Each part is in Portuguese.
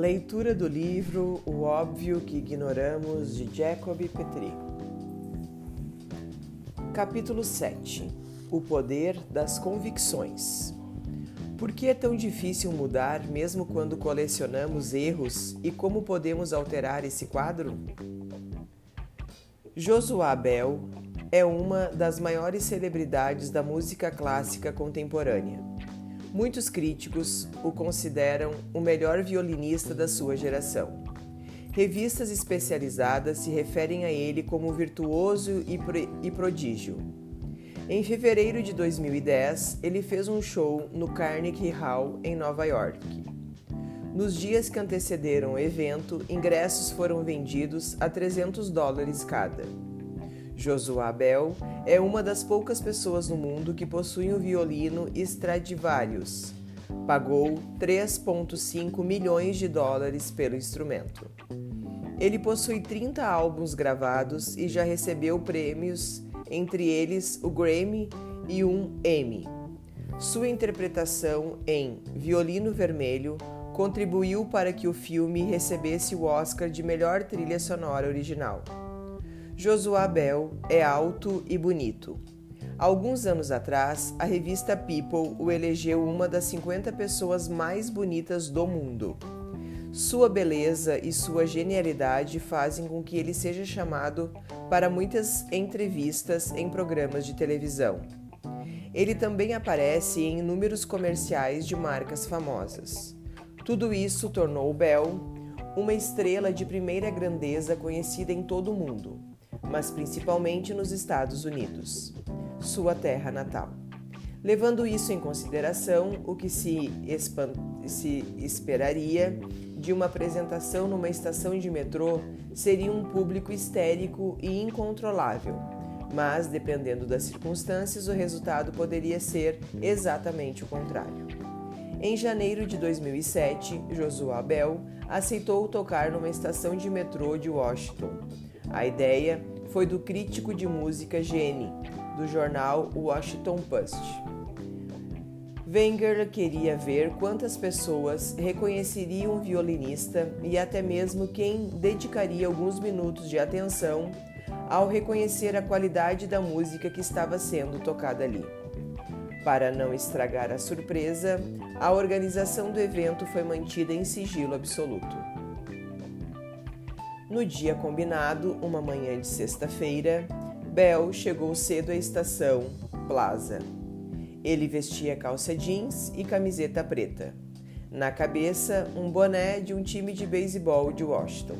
Leitura do livro O Óbvio que Ignoramos de Jacob Petri. Capítulo 7 O Poder das Convicções. Por que é tão difícil mudar mesmo quando colecionamos erros e como podemos alterar esse quadro? Josué Bell é uma das maiores celebridades da música clássica contemporânea. Muitos críticos o consideram o melhor violinista da sua geração. Revistas especializadas se referem a ele como virtuoso e, e prodígio. Em fevereiro de 2010, ele fez um show no Carnegie Hall, em Nova York. Nos dias que antecederam o evento, ingressos foram vendidos a 300 dólares cada. Josué Bell é uma das poucas pessoas no mundo que possui um violino Stradivarius. Pagou 3,5 milhões de dólares pelo instrumento. Ele possui 30 álbuns gravados e já recebeu prêmios, entre eles o Grammy e um Emmy. Sua interpretação em Violino Vermelho contribuiu para que o filme recebesse o Oscar de melhor trilha sonora original. Josué Bell é alto e bonito. Alguns anos atrás, a revista People o elegeu uma das 50 pessoas mais bonitas do mundo. Sua beleza e sua genialidade fazem com que ele seja chamado para muitas entrevistas em programas de televisão. Ele também aparece em inúmeros comerciais de marcas famosas. Tudo isso tornou Bell uma estrela de primeira grandeza conhecida em todo o mundo mas principalmente nos Estados Unidos, sua terra natal. Levando isso em consideração, o que se, se esperaria de uma apresentação numa estação de metrô seria um público histérico e incontrolável, mas dependendo das circunstâncias, o resultado poderia ser exatamente o contrário. Em janeiro de 2007, Josué Bell aceitou tocar numa estação de metrô de Washington. A ideia foi do crítico de música Gene, do jornal Washington Post. Wenger queria ver quantas pessoas reconheceriam o violinista e até mesmo quem dedicaria alguns minutos de atenção ao reconhecer a qualidade da música que estava sendo tocada ali. Para não estragar a surpresa, a organização do evento foi mantida em sigilo absoluto. No dia combinado, uma manhã de sexta-feira, Bell chegou cedo à estação Plaza. Ele vestia calça jeans e camiseta preta. Na cabeça, um boné de um time de beisebol de Washington.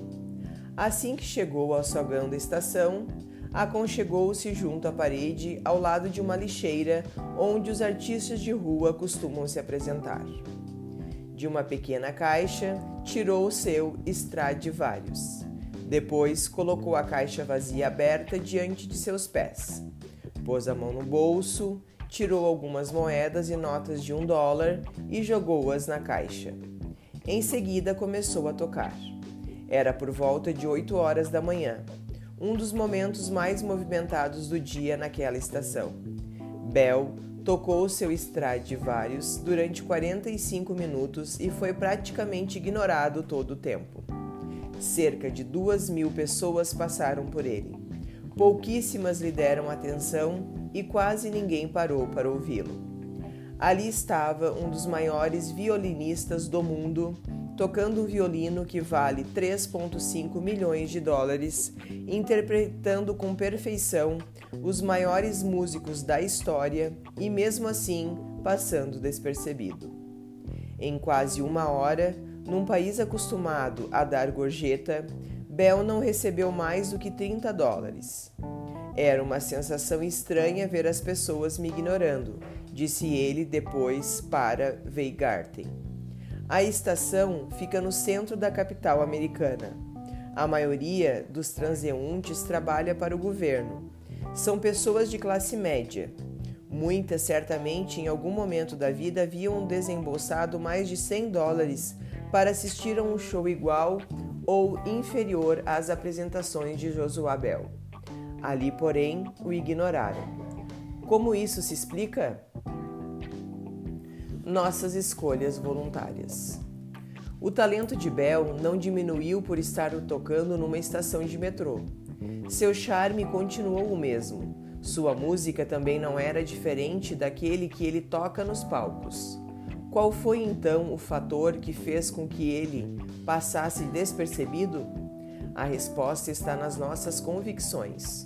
Assim que chegou ao sogão da estação, aconchegou-se junto à parede ao lado de uma lixeira onde os artistas de rua costumam se apresentar. De uma pequena caixa, tirou o seu Stradivarius. Depois colocou a caixa vazia aberta diante de seus pés. Pôs a mão no bolso, tirou algumas moedas e notas de um dólar e jogou-as na caixa. Em seguida começou a tocar. Era por volta de 8 horas da manhã, um dos momentos mais movimentados do dia naquela estação. Bell tocou seu Stradivarius durante 45 minutos e foi praticamente ignorado todo o tempo. Cerca de duas mil pessoas passaram por ele. Pouquíssimas lhe deram atenção e quase ninguém parou para ouvi-lo. Ali estava um dos maiores violinistas do mundo, tocando um violino que vale 3,5 milhões de dólares, interpretando com perfeição os maiores músicos da história e, mesmo assim, passando despercebido. Em quase uma hora, num país acostumado a dar gorjeta, Bell não recebeu mais do que 30 dólares. Era uma sensação estranha ver as pessoas me ignorando, disse ele depois para Weingarten. A estação fica no centro da capital americana. A maioria dos transeuntes trabalha para o governo. São pessoas de classe média. Muitas certamente em algum momento da vida haviam desembolsado mais de 100 dólares para assistir a um show igual ou inferior às apresentações de Josué Bell. Ali, porém, o ignoraram. Como isso se explica? Nossas escolhas voluntárias. O talento de Bell não diminuiu por estar tocando numa estação de metrô. Seu charme continuou o mesmo. Sua música também não era diferente daquele que ele toca nos palcos. Qual foi então o fator que fez com que ele passasse despercebido? A resposta está nas nossas convicções.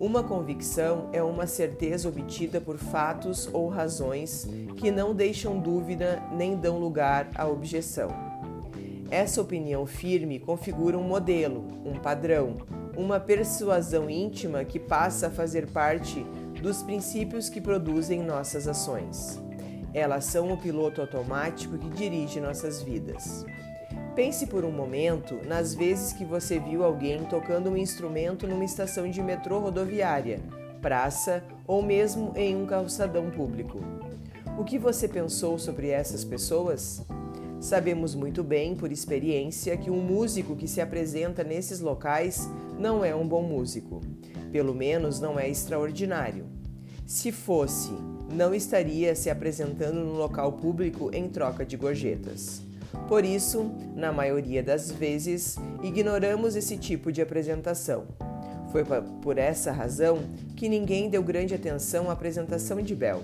Uma convicção é uma certeza obtida por fatos ou razões que não deixam dúvida nem dão lugar à objeção. Essa opinião firme configura um modelo, um padrão, uma persuasão íntima que passa a fazer parte dos princípios que produzem nossas ações. Elas são o piloto automático que dirige nossas vidas. Pense por um momento nas vezes que você viu alguém tocando um instrumento numa estação de metrô rodoviária, praça ou mesmo em um calçadão público. O que você pensou sobre essas pessoas? Sabemos muito bem, por experiência, que um músico que se apresenta nesses locais não é um bom músico. Pelo menos não é extraordinário. Se fosse, não estaria se apresentando no local público em troca de gorjetas. Por isso, na maioria das vezes, ignoramos esse tipo de apresentação. Foi por essa razão que ninguém deu grande atenção à apresentação de Bell.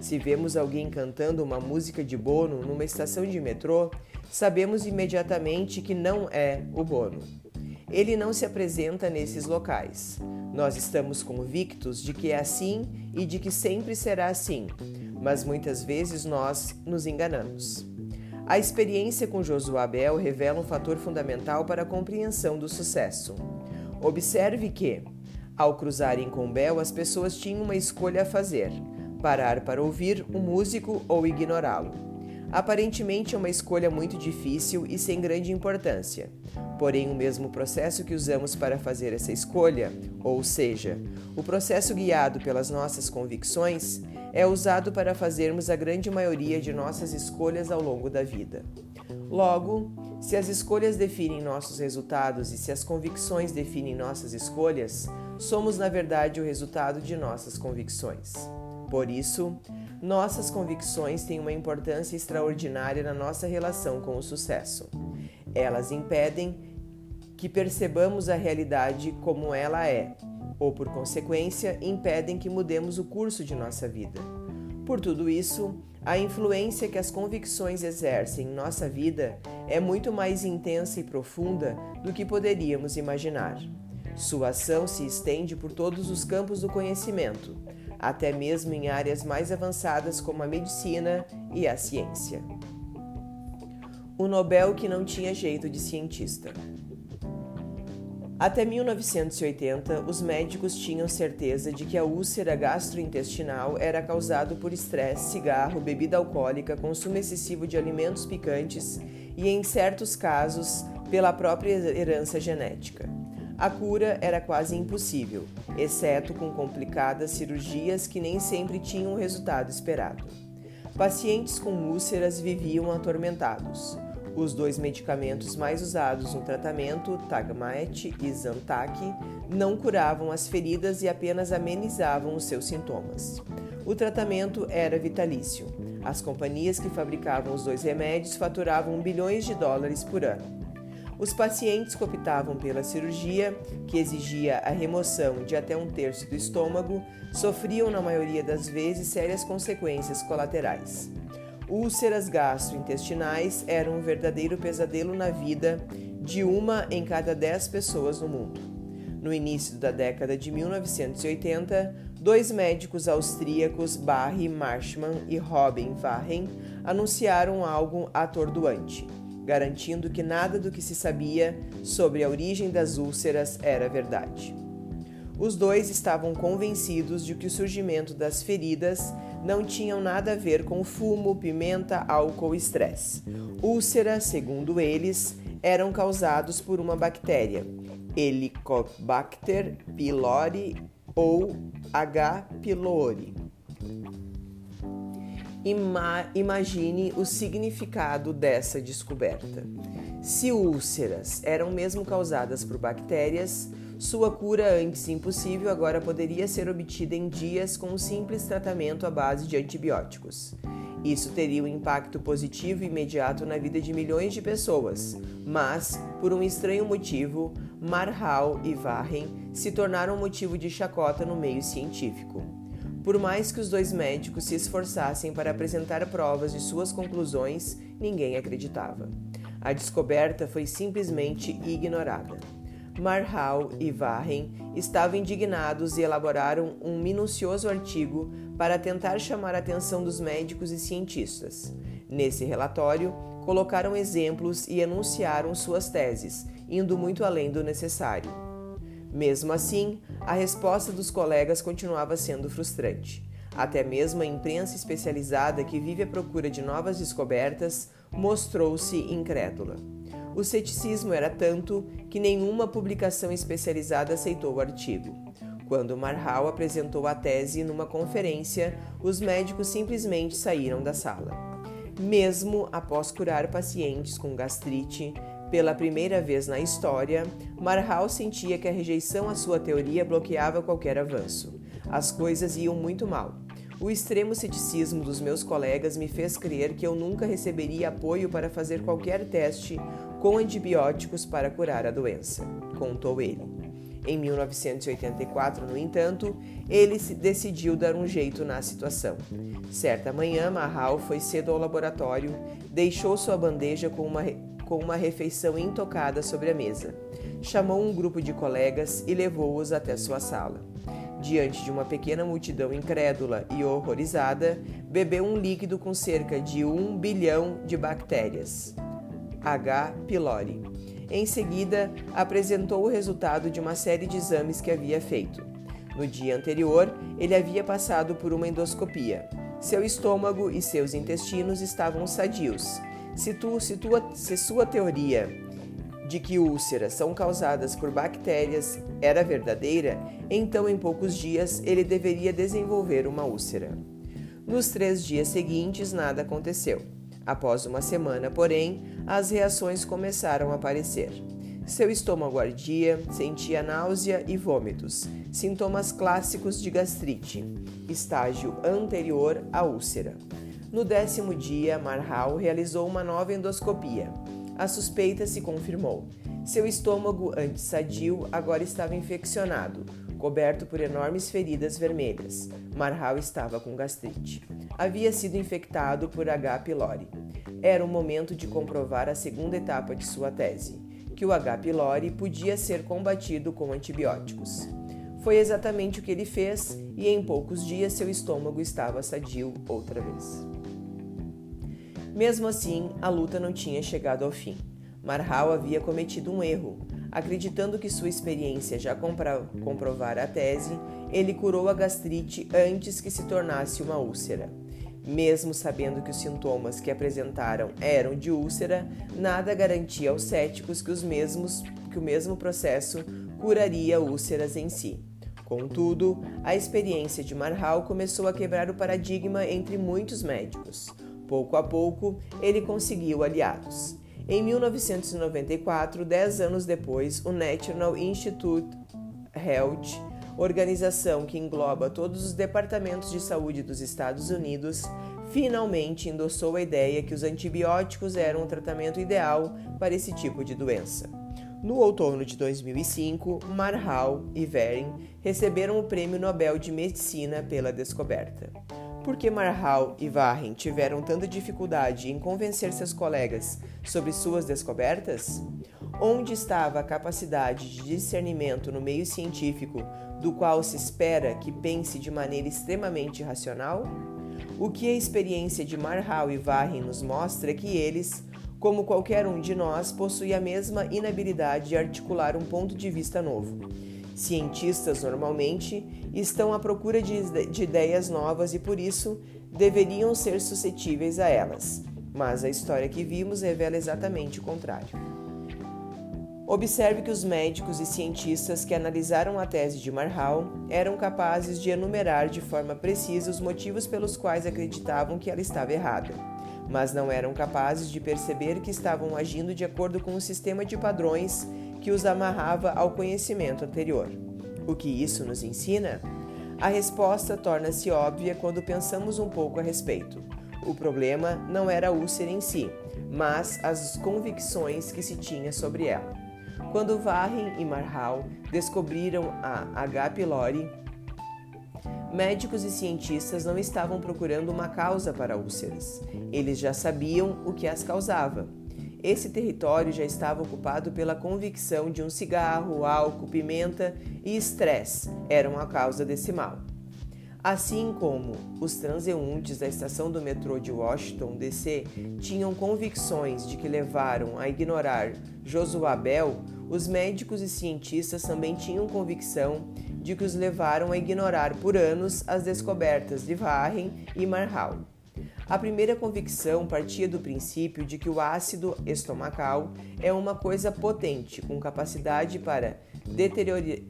Se vemos alguém cantando uma música de Bono numa estação de metrô, sabemos imediatamente que não é o Bono. Ele não se apresenta nesses locais. Nós estamos convictos de que é assim e de que sempre será assim, mas muitas vezes nós nos enganamos. A experiência com Josué Abel revela um fator fundamental para a compreensão do sucesso. Observe que, ao cruzarem com Bel, as pessoas tinham uma escolha a fazer parar para ouvir um músico ou ignorá-lo. Aparentemente é uma escolha muito difícil e sem grande importância. Porém, o mesmo processo que usamos para fazer essa escolha, ou seja, o processo guiado pelas nossas convicções, é usado para fazermos a grande maioria de nossas escolhas ao longo da vida. Logo, se as escolhas definem nossos resultados e se as convicções definem nossas escolhas, somos na verdade o resultado de nossas convicções. Por isso, nossas convicções têm uma importância extraordinária na nossa relação com o sucesso. Elas impedem que percebamos a realidade como ela é, ou por consequência, impedem que mudemos o curso de nossa vida. Por tudo isso, a influência que as convicções exercem em nossa vida é muito mais intensa e profunda do que poderíamos imaginar. Sua ação se estende por todos os campos do conhecimento, até mesmo em áreas mais avançadas como a medicina e a ciência. O Nobel que não tinha jeito de cientista. Até 1980, os médicos tinham certeza de que a úlcera gastrointestinal era causada por estresse, cigarro, bebida alcoólica, consumo excessivo de alimentos picantes e, em certos casos, pela própria herança genética. A cura era quase impossível, exceto com complicadas cirurgias que nem sempre tinham o resultado esperado. Pacientes com úlceras viviam atormentados. Os dois medicamentos mais usados no tratamento, Tagmaet e Zantac, não curavam as feridas e apenas amenizavam os seus sintomas. O tratamento era vitalício. As companhias que fabricavam os dois remédios faturavam bilhões de dólares por ano. Os pacientes que optavam pela cirurgia, que exigia a remoção de até um terço do estômago, sofriam na maioria das vezes sérias consequências colaterais. Úlceras gastrointestinais eram um verdadeiro pesadelo na vida de uma em cada dez pessoas no mundo. No início da década de 1980, dois médicos austríacos, Barry Marshman e Robin Warren, anunciaram algo atordoante garantindo que nada do que se sabia sobre a origem das úlceras era verdade. Os dois estavam convencidos de que o surgimento das feridas não tinham nada a ver com fumo, pimenta, álcool e estresse. Úlceras, segundo eles, eram causados por uma bactéria, Helicobacter pylori ou H. pylori. Ima imagine o significado dessa descoberta. Se úlceras eram mesmo causadas por bactérias, sua cura antes impossível agora poderia ser obtida em dias com um simples tratamento à base de antibióticos. Isso teria um impacto positivo e imediato na vida de milhões de pessoas, mas, por um estranho motivo, Marhal e Warren se tornaram motivo de chacota no meio científico. Por mais que os dois médicos se esforçassem para apresentar provas de suas conclusões, ninguém acreditava. A descoberta foi simplesmente ignorada. Marhal e Warren estavam indignados e elaboraram um minucioso artigo para tentar chamar a atenção dos médicos e cientistas. Nesse relatório, colocaram exemplos e enunciaram suas teses, indo muito além do necessário. Mesmo assim, a resposta dos colegas continuava sendo frustrante. Até mesmo a imprensa especializada que vive à procura de novas descobertas mostrou-se incrédula. O ceticismo era tanto que nenhuma publicação especializada aceitou o artigo. Quando Marhal apresentou a tese numa conferência, os médicos simplesmente saíram da sala. Mesmo após curar pacientes com gastrite, pela primeira vez na história, Marhal sentia que a rejeição à sua teoria bloqueava qualquer avanço. As coisas iam muito mal. O extremo ceticismo dos meus colegas me fez crer que eu nunca receberia apoio para fazer qualquer teste com antibióticos para curar a doença, contou ele. Em 1984, no entanto, ele decidiu dar um jeito na situação. Certa manhã, Mahal foi cedo ao laboratório, deixou sua bandeja com uma, com uma refeição intocada sobre a mesa. Chamou um grupo de colegas e levou-os até sua sala diante de uma pequena multidão incrédula e horrorizada, bebeu um líquido com cerca de um bilhão de bactérias. H. pylori. Em seguida, apresentou o resultado de uma série de exames que havia feito. No dia anterior, ele havia passado por uma endoscopia. Seu estômago e seus intestinos estavam sadios. Se, sua teoria de que úlceras são causadas por bactérias era verdadeira, então em poucos dias ele deveria desenvolver uma úlcera. Nos três dias seguintes, nada aconteceu. Após uma semana, porém, as reações começaram a aparecer. Seu estômago ardia, sentia náusea e vômitos, sintomas clássicos de gastrite, estágio anterior à úlcera. No décimo dia, Marhal realizou uma nova endoscopia a suspeita se confirmou. Seu estômago, antes sadio, agora estava infeccionado, coberto por enormes feridas vermelhas. Marhal estava com gastrite. Havia sido infectado por H. pylori. Era o momento de comprovar a segunda etapa de sua tese, que o H. pylori podia ser combatido com antibióticos. Foi exatamente o que ele fez e em poucos dias seu estômago estava sadio outra vez. Mesmo assim, a luta não tinha chegado ao fim. Marhal havia cometido um erro. Acreditando que sua experiência já comprovara a tese, ele curou a gastrite antes que se tornasse uma úlcera. Mesmo sabendo que os sintomas que apresentaram eram de úlcera, nada garantia aos céticos que, os mesmos, que o mesmo processo curaria úlceras em si. Contudo, a experiência de Marhal começou a quebrar o paradigma entre muitos médicos. Pouco a pouco, ele conseguiu aliados. Em 1994, dez anos depois, o National Institute Health, organização que engloba todos os departamentos de saúde dos Estados Unidos, finalmente endossou a ideia que os antibióticos eram o tratamento ideal para esse tipo de doença. No outono de 2005, Marhal e Verin receberam o Prêmio Nobel de Medicina pela descoberta. Por que Marhal e Warren tiveram tanta dificuldade em convencer seus colegas sobre suas descobertas? Onde estava a capacidade de discernimento no meio científico do qual se espera que pense de maneira extremamente racional? O que a experiência de Marhal e Warren nos mostra é que eles, como qualquer um de nós, possuem a mesma inabilidade de articular um ponto de vista novo Cientistas normalmente estão à procura de, de ideias novas e por isso deveriam ser suscetíveis a elas, mas a história que vimos revela exatamente o contrário. Observe que os médicos e cientistas que analisaram a tese de Marhal eram capazes de enumerar de forma precisa os motivos pelos quais acreditavam que ela estava errada, mas não eram capazes de perceber que estavam agindo de acordo com um sistema de padrões que os amarrava ao conhecimento anterior. O que isso nos ensina? A resposta torna-se óbvia quando pensamos um pouco a respeito. O problema não era a úlcera em si, mas as convicções que se tinha sobre ela. Quando Varren e Marhal descobriram a H. pylori, médicos e cientistas não estavam procurando uma causa para úlceras. Eles já sabiam o que as causava. Esse território já estava ocupado pela convicção de um cigarro, álcool, pimenta e estresse eram a causa desse mal. Assim como os transeuntes da estação do metrô de Washington DC tinham convicções de que levaram a ignorar Josué Bell, os médicos e cientistas também tinham convicção de que os levaram a ignorar por anos as descobertas de Varren e Marhal. A primeira convicção partia do princípio de que o ácido estomacal é uma coisa potente, com capacidade para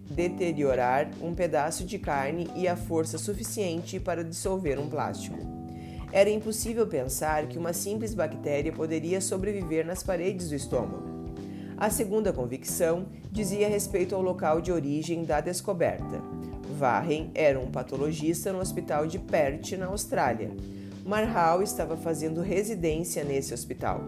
deteriorar um pedaço de carne e a força suficiente para dissolver um plástico. Era impossível pensar que uma simples bactéria poderia sobreviver nas paredes do estômago. A segunda convicção dizia respeito ao local de origem da descoberta. Varren era um patologista no hospital de Perth, na Austrália Marhal estava fazendo residência nesse hospital.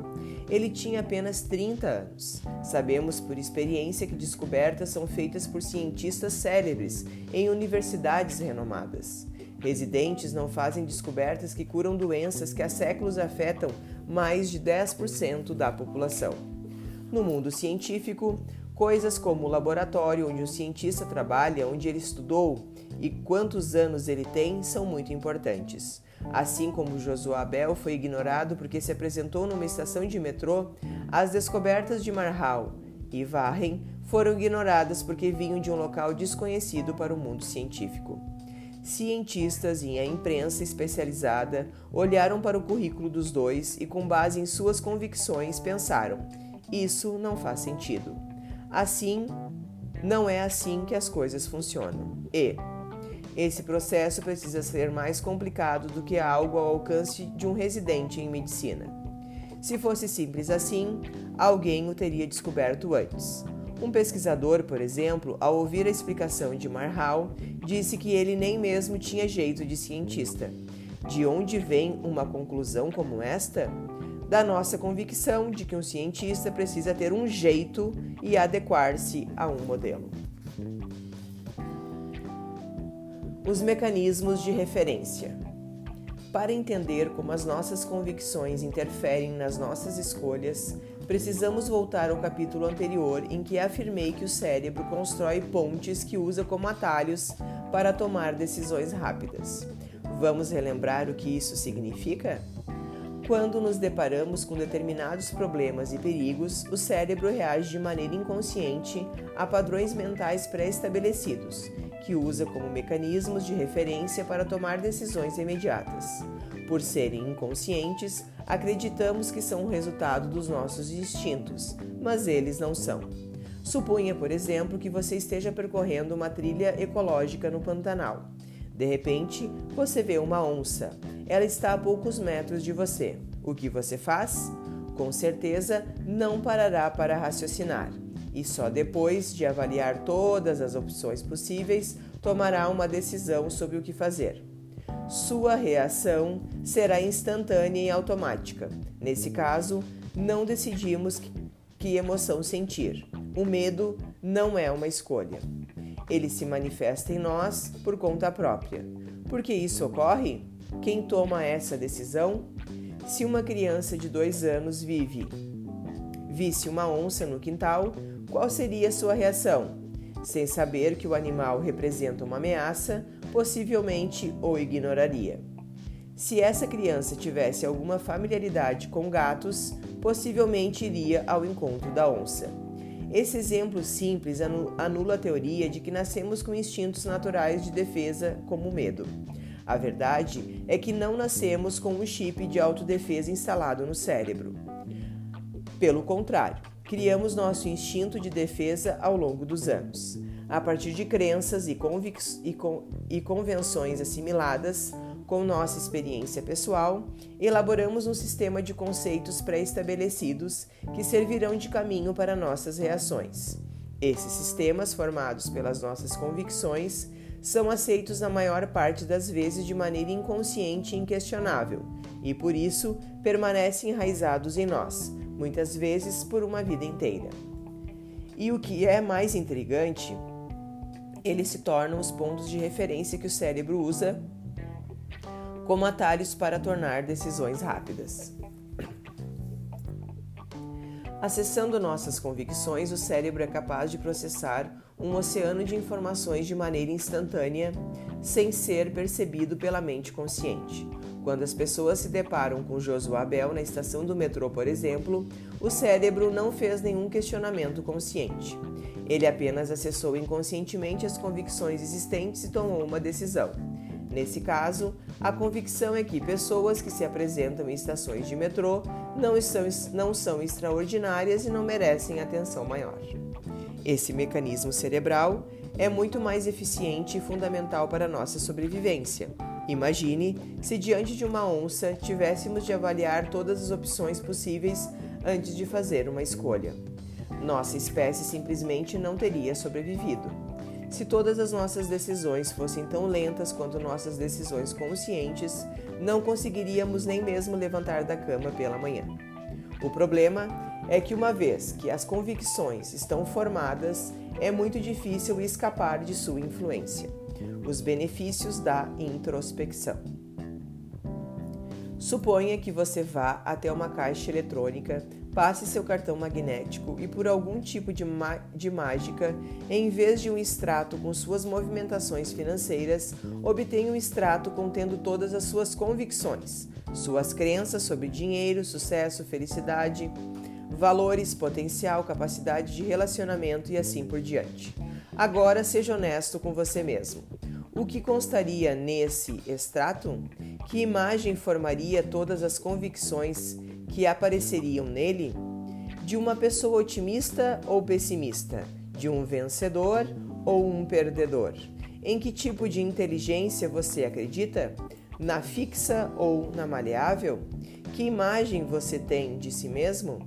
Ele tinha apenas 30 anos. Sabemos por experiência que descobertas são feitas por cientistas célebres em universidades renomadas. Residentes não fazem descobertas que curam doenças que há séculos afetam mais de 10% da população. No mundo científico, coisas como o laboratório onde o cientista trabalha, onde ele estudou e quantos anos ele tem são muito importantes. Assim como Josué Abel foi ignorado porque se apresentou numa estação de metrô, as descobertas de Marhal e Varren foram ignoradas porque vinham de um local desconhecido para o mundo científico. Cientistas e a imprensa especializada olharam para o currículo dos dois e, com base em suas convicções, pensaram: isso não faz sentido. Assim, não é assim que as coisas funcionam. E, esse processo precisa ser mais complicado do que algo ao alcance de um residente em medicina. Se fosse simples assim, alguém o teria descoberto antes. Um pesquisador, por exemplo, ao ouvir a explicação de Marhal, disse que ele nem mesmo tinha jeito de cientista. De onde vem uma conclusão como esta? Da nossa convicção de que um cientista precisa ter um jeito e adequar-se a um modelo. Os mecanismos de referência. Para entender como as nossas convicções interferem nas nossas escolhas, precisamos voltar ao capítulo anterior em que afirmei que o cérebro constrói pontes que usa como atalhos para tomar decisões rápidas. Vamos relembrar o que isso significa? Quando nos deparamos com determinados problemas e perigos, o cérebro reage de maneira inconsciente a padrões mentais pré-estabelecidos que usa como mecanismos de referência para tomar decisões imediatas. Por serem inconscientes, acreditamos que são o resultado dos nossos instintos, mas eles não são. Suponha, por exemplo, que você esteja percorrendo uma trilha ecológica no Pantanal. De repente, você vê uma onça. Ela está a poucos metros de você. O que você faz? Com certeza, não parará para raciocinar e só depois de avaliar todas as opções possíveis tomará uma decisão sobre o que fazer. Sua reação será instantânea e automática. Nesse caso, não decidimos que emoção sentir. O medo não é uma escolha. Ele se manifesta em nós por conta própria. Por que isso ocorre? Quem toma essa decisão? Se uma criança de dois anos vive, visse uma onça no quintal, qual seria sua reação? Sem saber que o animal representa uma ameaça, possivelmente o ignoraria. Se essa criança tivesse alguma familiaridade com gatos, possivelmente iria ao encontro da onça. Esse exemplo simples anula a teoria de que nascemos com instintos naturais de defesa, como o medo. A verdade é que não nascemos com um chip de autodefesa instalado no cérebro. Pelo contrário, criamos nosso instinto de defesa ao longo dos anos. A partir de crenças e, e, e convenções assimiladas com nossa experiência pessoal, elaboramos um sistema de conceitos pré-estabelecidos que servirão de caminho para nossas reações. Esses sistemas, formados pelas nossas convicções, são aceitos na maior parte das vezes de maneira inconsciente e inquestionável, e por isso permanecem enraizados em nós, muitas vezes por uma vida inteira. E o que é mais intrigante, eles se tornam os pontos de referência que o cérebro usa como atalhos para tornar decisões rápidas. Acessando nossas convicções, o cérebro é capaz de processar um oceano de informações de maneira instantânea, sem ser percebido pela mente consciente. Quando as pessoas se deparam com Josué Bell na estação do metrô, por exemplo, o cérebro não fez nenhum questionamento consciente. Ele apenas acessou inconscientemente as convicções existentes e tomou uma decisão. Nesse caso, a convicção é que pessoas que se apresentam em estações de metrô não, não são extraordinárias e não merecem atenção maior. Esse mecanismo cerebral é muito mais eficiente e fundamental para nossa sobrevivência Imagine se diante de uma onça tivéssemos de avaliar todas as opções possíveis antes de fazer uma escolha. Nossa espécie simplesmente não teria sobrevivido. Se todas as nossas decisões fossem tão lentas quanto nossas decisões conscientes, não conseguiríamos nem mesmo levantar da cama pela manhã. O problema é que, uma vez que as convicções estão formadas, é muito difícil escapar de sua influência os benefícios da introspecção. Suponha que você vá até uma caixa eletrônica, passe seu cartão magnético e, por algum tipo de, de mágica, em vez de um extrato com suas movimentações financeiras, obtenha um extrato contendo todas as suas convicções, suas crenças sobre dinheiro, sucesso, felicidade, valores, potencial, capacidade de relacionamento e assim por diante. Agora seja honesto com você mesmo. O que constaria nesse extrato? Que imagem formaria todas as convicções que apareceriam nele? De uma pessoa otimista ou pessimista? De um vencedor ou um perdedor? Em que tipo de inteligência você acredita? Na fixa ou na maleável? Que imagem você tem de si mesmo?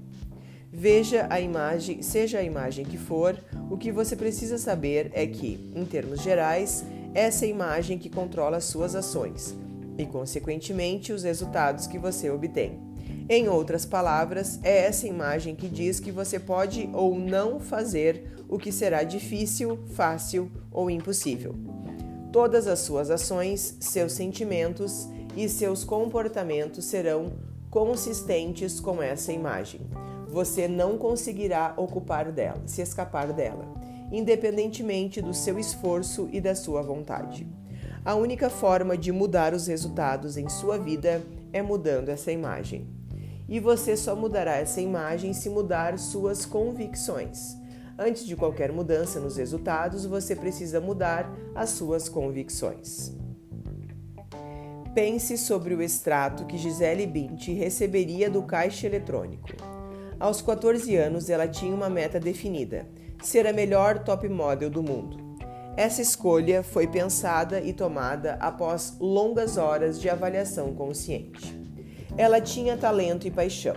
Veja a imagem, seja a imagem que for, o que você precisa saber é que, em termos gerais, essa é a imagem que controla as suas ações e, consequentemente, os resultados que você obtém. Em outras palavras, é essa imagem que diz que você pode ou não fazer o que será difícil, fácil ou impossível. Todas as suas ações, seus sentimentos e seus comportamentos serão consistentes com essa imagem você não conseguirá ocupar dela, se escapar dela, independentemente do seu esforço e da sua vontade. A única forma de mudar os resultados em sua vida é mudando essa imagem. E você só mudará essa imagem se mudar suas convicções. Antes de qualquer mudança nos resultados, você precisa mudar as suas convicções. Pense sobre o extrato que Gisele Bündchen receberia do caixa eletrônico. Aos 14 anos, ela tinha uma meta definida: ser a melhor top model do mundo. Essa escolha foi pensada e tomada após longas horas de avaliação consciente. Ela tinha talento e paixão.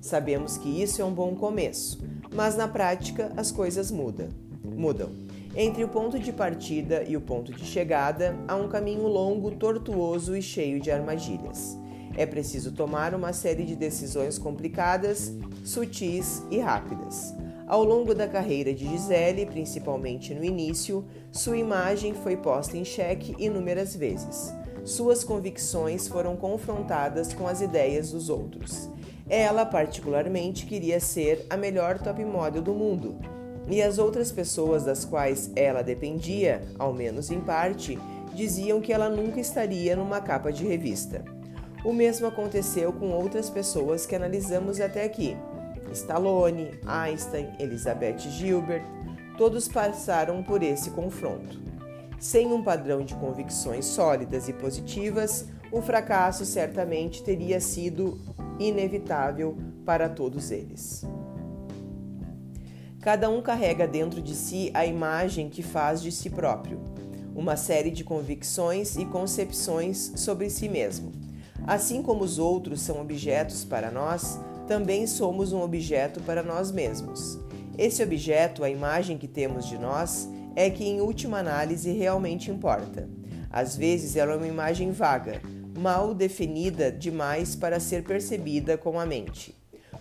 Sabemos que isso é um bom começo, mas na prática as coisas mudam. Mudam. Entre o ponto de partida e o ponto de chegada há um caminho longo, tortuoso e cheio de armadilhas. É preciso tomar uma série de decisões complicadas, sutis e rápidas. Ao longo da carreira de Gisele, principalmente no início, sua imagem foi posta em xeque inúmeras vezes. Suas convicções foram confrontadas com as ideias dos outros. Ela, particularmente, queria ser a melhor top model do mundo, e as outras pessoas das quais ela dependia, ao menos em parte, diziam que ela nunca estaria numa capa de revista. O mesmo aconteceu com outras pessoas que analisamos até aqui. Stallone, Einstein, Elizabeth Gilbert, todos passaram por esse confronto. Sem um padrão de convicções sólidas e positivas, o fracasso certamente teria sido inevitável para todos eles. Cada um carrega dentro de si a imagem que faz de si próprio, uma série de convicções e concepções sobre si mesmo Assim como os outros são objetos para nós, também somos um objeto para nós mesmos. Esse objeto, a imagem que temos de nós, é que, em última análise, realmente importa. Às vezes, ela é uma imagem vaga, mal definida demais para ser percebida com a mente.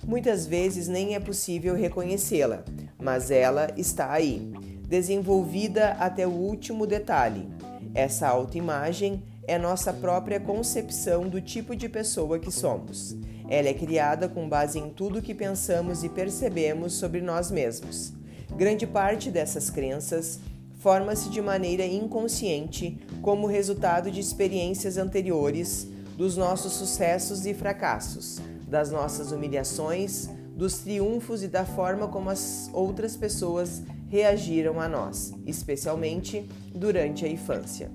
Muitas vezes nem é possível reconhecê-la, mas ela está aí, desenvolvida até o último detalhe. Essa autoimagem é nossa própria concepção do tipo de pessoa que somos. Ela é criada com base em tudo que pensamos e percebemos sobre nós mesmos. Grande parte dessas crenças forma-se de maneira inconsciente como resultado de experiências anteriores, dos nossos sucessos e fracassos, das nossas humilhações, dos triunfos e da forma como as outras pessoas reagiram a nós, especialmente durante a infância.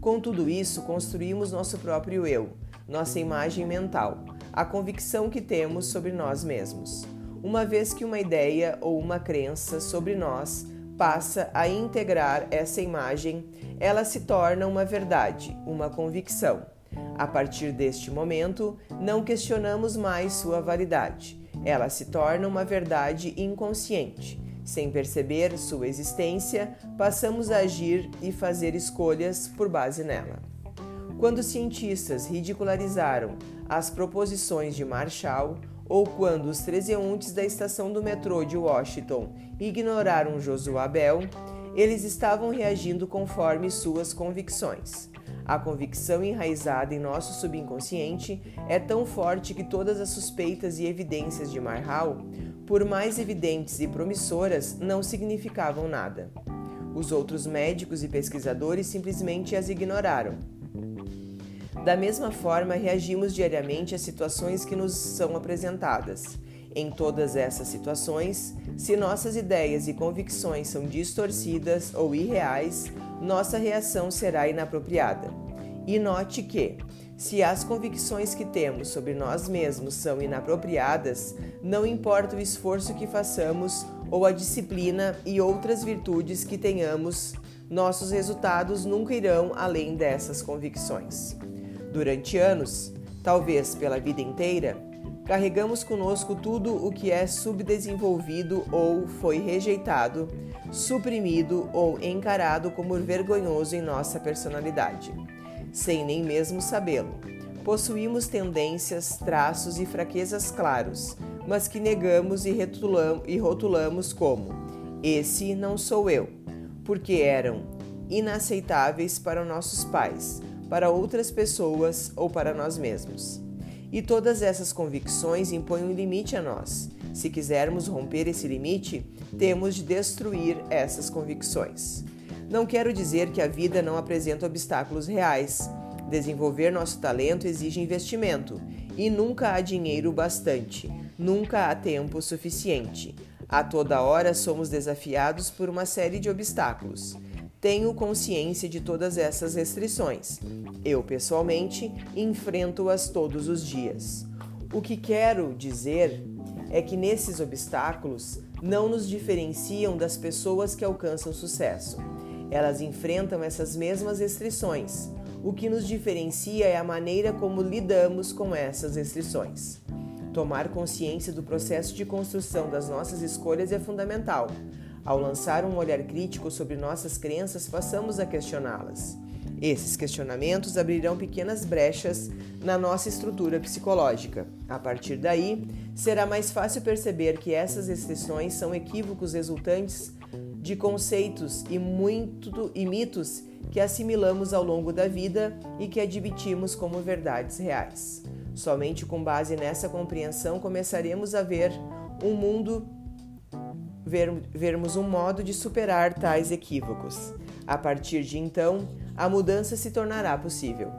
Com tudo isso, construímos nosso próprio eu, nossa imagem mental, a convicção que temos sobre nós mesmos. Uma vez que uma ideia ou uma crença sobre nós passa a integrar essa imagem, ela se torna uma verdade, uma convicção. A partir deste momento, não questionamos mais sua validade. Ela se torna uma verdade inconsciente sem perceber sua existência, passamos a agir e fazer escolhas por base nela. Quando cientistas ridicularizaram as proposições de Marshall, ou quando os transeuntes da estação do metrô de Washington ignoraram Josué Bell, eles estavam reagindo conforme suas convicções. A convicção enraizada em nosso subconsciente é tão forte que todas as suspeitas e evidências de Marshall por mais evidentes e promissoras, não significavam nada. Os outros médicos e pesquisadores simplesmente as ignoraram. Da mesma forma, reagimos diariamente às situações que nos são apresentadas. Em todas essas situações, se nossas ideias e convicções são distorcidas ou irreais, nossa reação será inapropriada. E note que, se as convicções que temos sobre nós mesmos são inapropriadas, não importa o esforço que façamos ou a disciplina e outras virtudes que tenhamos, nossos resultados nunca irão além dessas convicções. Durante anos, talvez pela vida inteira, carregamos conosco tudo o que é subdesenvolvido ou foi rejeitado, suprimido ou encarado como vergonhoso em nossa personalidade sem nem mesmo sabê-lo. Possuímos tendências, traços e fraquezas claros, mas que negamos e, e rotulamos como: esse não sou eu, porque eram inaceitáveis para nossos pais, para outras pessoas ou para nós mesmos. E todas essas convicções impõem um limite a nós. Se quisermos romper esse limite, temos de destruir essas convicções. Não quero dizer que a vida não apresenta obstáculos reais. Desenvolver nosso talento exige investimento e nunca há dinheiro bastante, nunca há tempo suficiente. A toda hora somos desafiados por uma série de obstáculos. Tenho consciência de todas essas restrições. Eu, pessoalmente, enfrento-as todos os dias. O que quero dizer é que nesses obstáculos não nos diferenciam das pessoas que alcançam sucesso. Elas enfrentam essas mesmas restrições. O que nos diferencia é a maneira como lidamos com essas restrições. Tomar consciência do processo de construção das nossas escolhas é fundamental. Ao lançar um olhar crítico sobre nossas crenças, passamos a questioná-las. Esses questionamentos abrirão pequenas brechas na nossa estrutura psicológica. A partir daí, será mais fácil perceber que essas restrições são equívocos resultantes de conceitos e, muito, e mitos que assimilamos ao longo da vida e que admitimos como verdades reais. Somente com base nessa compreensão começaremos a ver um mundo, ver, vermos um modo de superar tais equívocos. A partir de então, a mudança se tornará possível.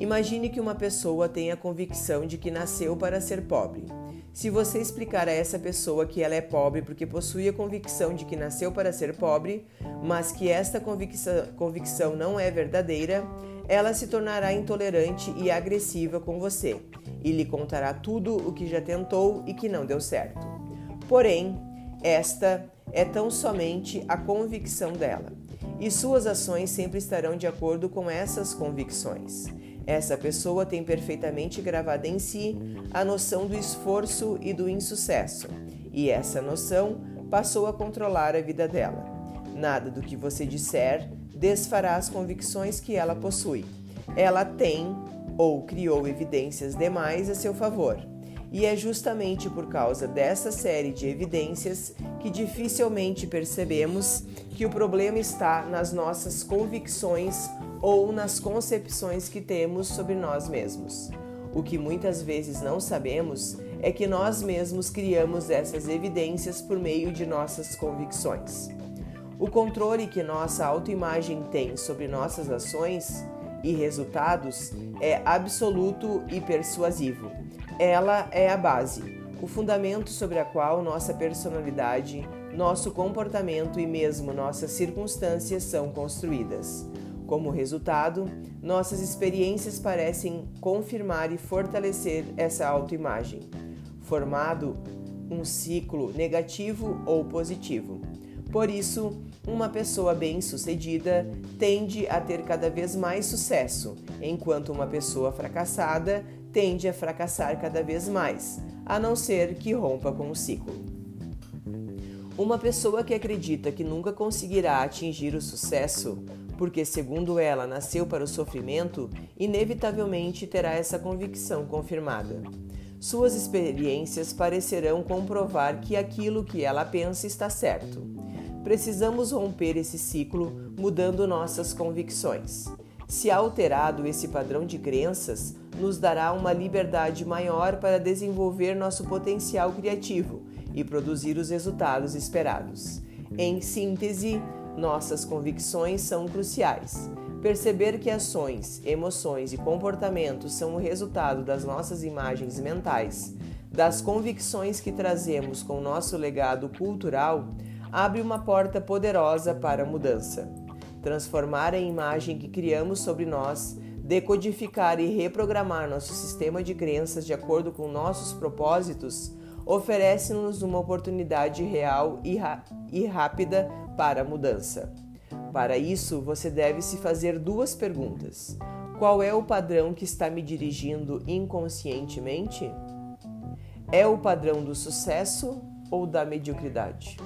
Imagine que uma pessoa tenha a convicção de que nasceu para ser pobre. Se você explicar a essa pessoa que ela é pobre porque possui a convicção de que nasceu para ser pobre, mas que esta convicção, convicção não é verdadeira, ela se tornará intolerante e agressiva com você e lhe contará tudo o que já tentou e que não deu certo. Porém, esta é tão somente a convicção dela, e suas ações sempre estarão de acordo com essas convicções. Essa pessoa tem perfeitamente gravada em si a noção do esforço e do insucesso, e essa noção passou a controlar a vida dela. Nada do que você disser desfará as convicções que ela possui. Ela tem ou criou evidências demais a seu favor. E é justamente por causa dessa série de evidências que dificilmente percebemos que o problema está nas nossas convicções ou nas concepções que temos sobre nós mesmos. O que muitas vezes não sabemos é que nós mesmos criamos essas evidências por meio de nossas convicções. O controle que nossa autoimagem tem sobre nossas ações e resultados é absoluto e persuasivo. Ela é a base, o fundamento sobre a qual nossa personalidade, nosso comportamento e mesmo nossas circunstâncias são construídas. Como resultado, nossas experiências parecem confirmar e fortalecer essa autoimagem, formado um ciclo negativo ou positivo. Por isso, uma pessoa bem-sucedida tende a ter cada vez mais sucesso, enquanto uma pessoa fracassada tende a fracassar cada vez mais, a não ser que rompa com o ciclo. Uma pessoa que acredita que nunca conseguirá atingir o sucesso porque, segundo ela, nasceu para o sofrimento, inevitavelmente terá essa convicção confirmada. Suas experiências parecerão comprovar que aquilo que ela pensa está certo. Precisamos romper esse ciclo mudando nossas convicções. Se alterado esse padrão de crenças, nos dará uma liberdade maior para desenvolver nosso potencial criativo e produzir os resultados esperados. Em síntese, nossas convicções são cruciais. Perceber que ações, emoções e comportamentos são o resultado das nossas imagens mentais, das convicções que trazemos com nosso legado cultural, abre uma porta poderosa para a mudança. Transformar a imagem que criamos sobre nós, decodificar e reprogramar nosso sistema de crenças de acordo com nossos propósitos, oferece-nos uma oportunidade real e, rápida para a mudança. Para isso, você deve se fazer duas perguntas: Qual é o padrão que está me dirigindo inconscientemente? É o padrão do sucesso ou da mediocridade?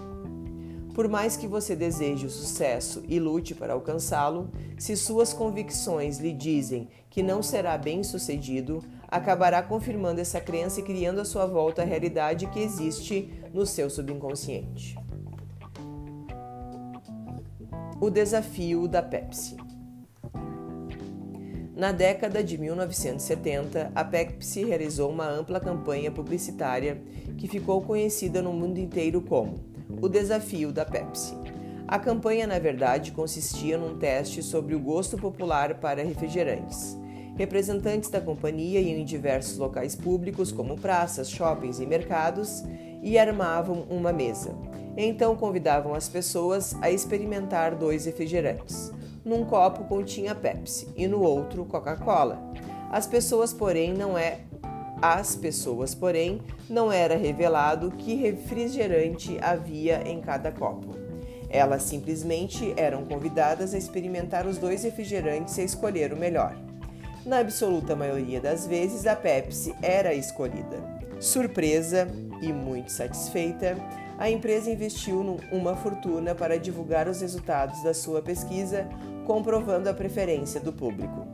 Por mais que você deseje o sucesso e lute para alcançá-lo, se suas convicções lhe dizem que não será bem sucedido, acabará confirmando essa crença e criando à sua volta a realidade que existe no seu subconsciente. O desafio da Pepsi. Na década de 1970, a Pepsi realizou uma ampla campanha publicitária que ficou conhecida no mundo inteiro como o Desafio da Pepsi. A campanha, na verdade, consistia num teste sobre o gosto popular para refrigerantes. Representantes da companhia iam em diversos locais públicos, como praças, shoppings e mercados, e armavam uma mesa. Então convidavam as pessoas a experimentar dois refrigerantes. Num copo continha Pepsi e no outro Coca-Cola. As pessoas, porém, não é as pessoas, porém, não era revelado que refrigerante havia em cada copo. Elas simplesmente eram convidadas a experimentar os dois refrigerantes e escolher o melhor. Na absoluta maioria das vezes, a Pepsi era escolhida. Surpresa e muito satisfeita, a empresa investiu uma fortuna para divulgar os resultados da sua pesquisa, comprovando a preferência do público.